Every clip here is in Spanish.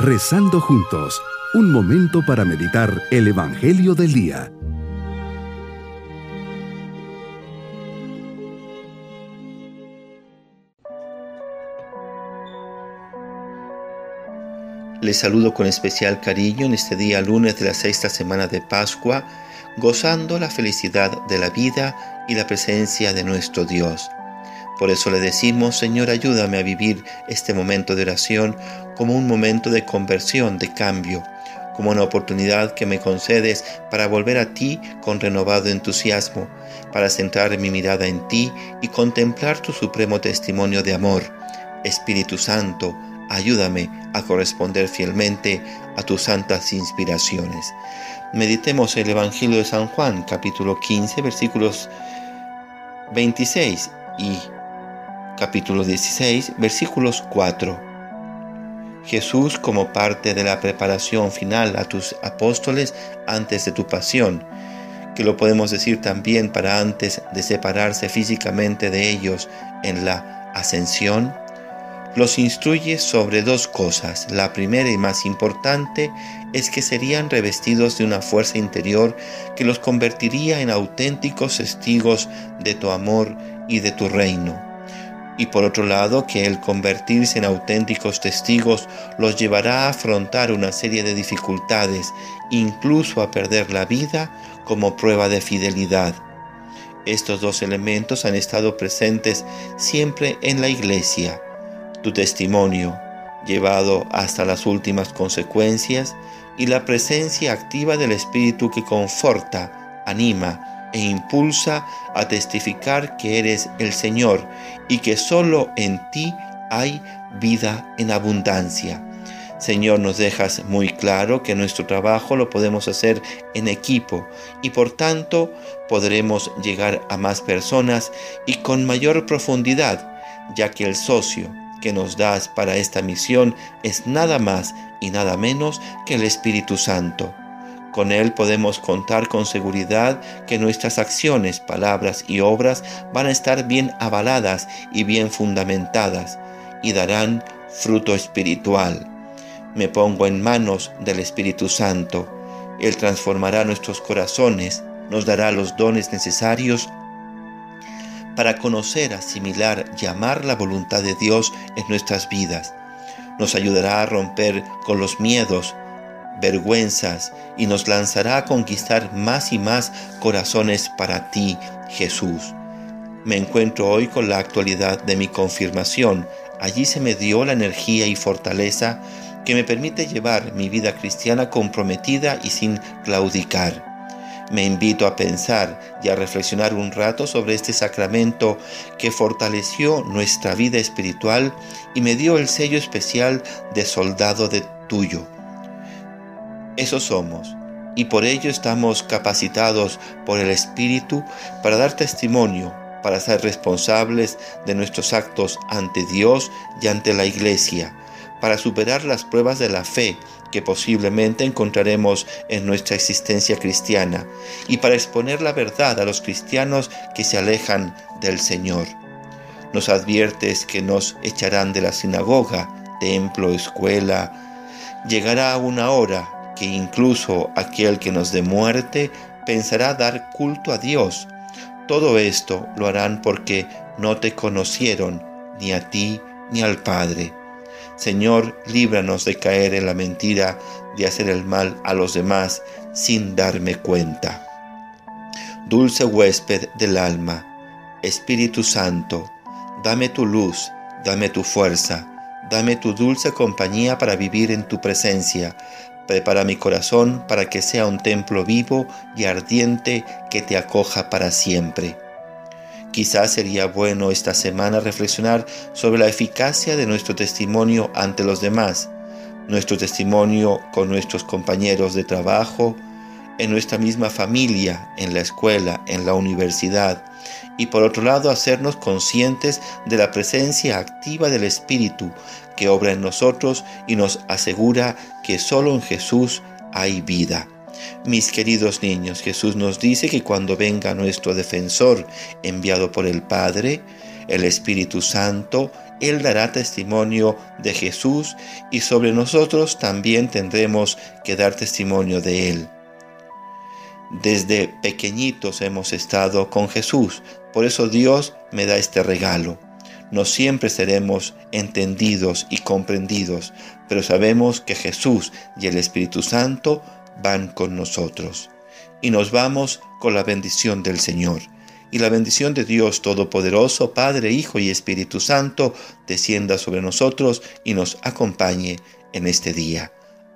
Rezando juntos, un momento para meditar el Evangelio del Día. Les saludo con especial cariño en este día lunes de la sexta semana de Pascua, gozando la felicidad de la vida y la presencia de nuestro Dios. Por eso le decimos, Señor, ayúdame a vivir este momento de oración como un momento de conversión, de cambio, como una oportunidad que me concedes para volver a ti con renovado entusiasmo, para centrar mi mirada en ti y contemplar tu supremo testimonio de amor. Espíritu Santo, ayúdame a corresponder fielmente a tus santas inspiraciones. Meditemos el Evangelio de San Juan, capítulo 15, versículos 26 y capítulo 16, versículos 4. Jesús como parte de la preparación final a tus apóstoles antes de tu pasión, que lo podemos decir también para antes de separarse físicamente de ellos en la ascensión, los instruye sobre dos cosas. La primera y más importante es que serían revestidos de una fuerza interior que los convertiría en auténticos testigos de tu amor y de tu reino y por otro lado que el convertirse en auténticos testigos los llevará a afrontar una serie de dificultades, incluso a perder la vida como prueba de fidelidad. Estos dos elementos han estado presentes siempre en la iglesia. Tu testimonio, llevado hasta las últimas consecuencias, y la presencia activa del Espíritu que conforta, anima, e impulsa a testificar que eres el Señor y que solo en ti hay vida en abundancia. Señor, nos dejas muy claro que nuestro trabajo lo podemos hacer en equipo y por tanto podremos llegar a más personas y con mayor profundidad, ya que el socio que nos das para esta misión es nada más y nada menos que el Espíritu Santo. Con Él podemos contar con seguridad que nuestras acciones, palabras y obras van a estar bien avaladas y bien fundamentadas y darán fruto espiritual. Me pongo en manos del Espíritu Santo. Él transformará nuestros corazones, nos dará los dones necesarios para conocer, asimilar y amar la voluntad de Dios en nuestras vidas. Nos ayudará a romper con los miedos, vergüenzas y nos lanzará a conquistar más y más corazones para ti, Jesús. Me encuentro hoy con la actualidad de mi confirmación. Allí se me dio la energía y fortaleza que me permite llevar mi vida cristiana comprometida y sin claudicar. Me invito a pensar y a reflexionar un rato sobre este sacramento que fortaleció nuestra vida espiritual y me dio el sello especial de soldado de tuyo eso somos, y por ello estamos capacitados por el Espíritu para dar testimonio, para ser responsables de nuestros actos ante Dios y ante la Iglesia, para superar las pruebas de la fe que posiblemente encontraremos en nuestra existencia cristiana y para exponer la verdad a los cristianos que se alejan del Señor. Nos adviertes que nos echarán de la sinagoga, templo, escuela. Llegará una hora que incluso aquel que nos dé muerte pensará dar culto a Dios. Todo esto lo harán porque no te conocieron ni a ti ni al Padre. Señor, líbranos de caer en la mentira de hacer el mal a los demás sin darme cuenta. Dulce huésped del alma, Espíritu Santo, dame tu luz, dame tu fuerza, dame tu dulce compañía para vivir en tu presencia, Prepara mi corazón para que sea un templo vivo y ardiente que te acoja para siempre. Quizás sería bueno esta semana reflexionar sobre la eficacia de nuestro testimonio ante los demás, nuestro testimonio con nuestros compañeros de trabajo, en nuestra misma familia, en la escuela, en la universidad, y por otro lado hacernos conscientes de la presencia activa del Espíritu que obra en nosotros y nos asegura que solo en Jesús hay vida. Mis queridos niños, Jesús nos dice que cuando venga nuestro defensor enviado por el Padre, el Espíritu Santo, Él dará testimonio de Jesús y sobre nosotros también tendremos que dar testimonio de Él. Desde pequeñitos hemos estado con Jesús, por eso Dios me da este regalo. No siempre seremos entendidos y comprendidos, pero sabemos que Jesús y el Espíritu Santo van con nosotros. Y nos vamos con la bendición del Señor. Y la bendición de Dios Todopoderoso, Padre, Hijo y Espíritu Santo, descienda sobre nosotros y nos acompañe en este día.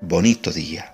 Bonito día.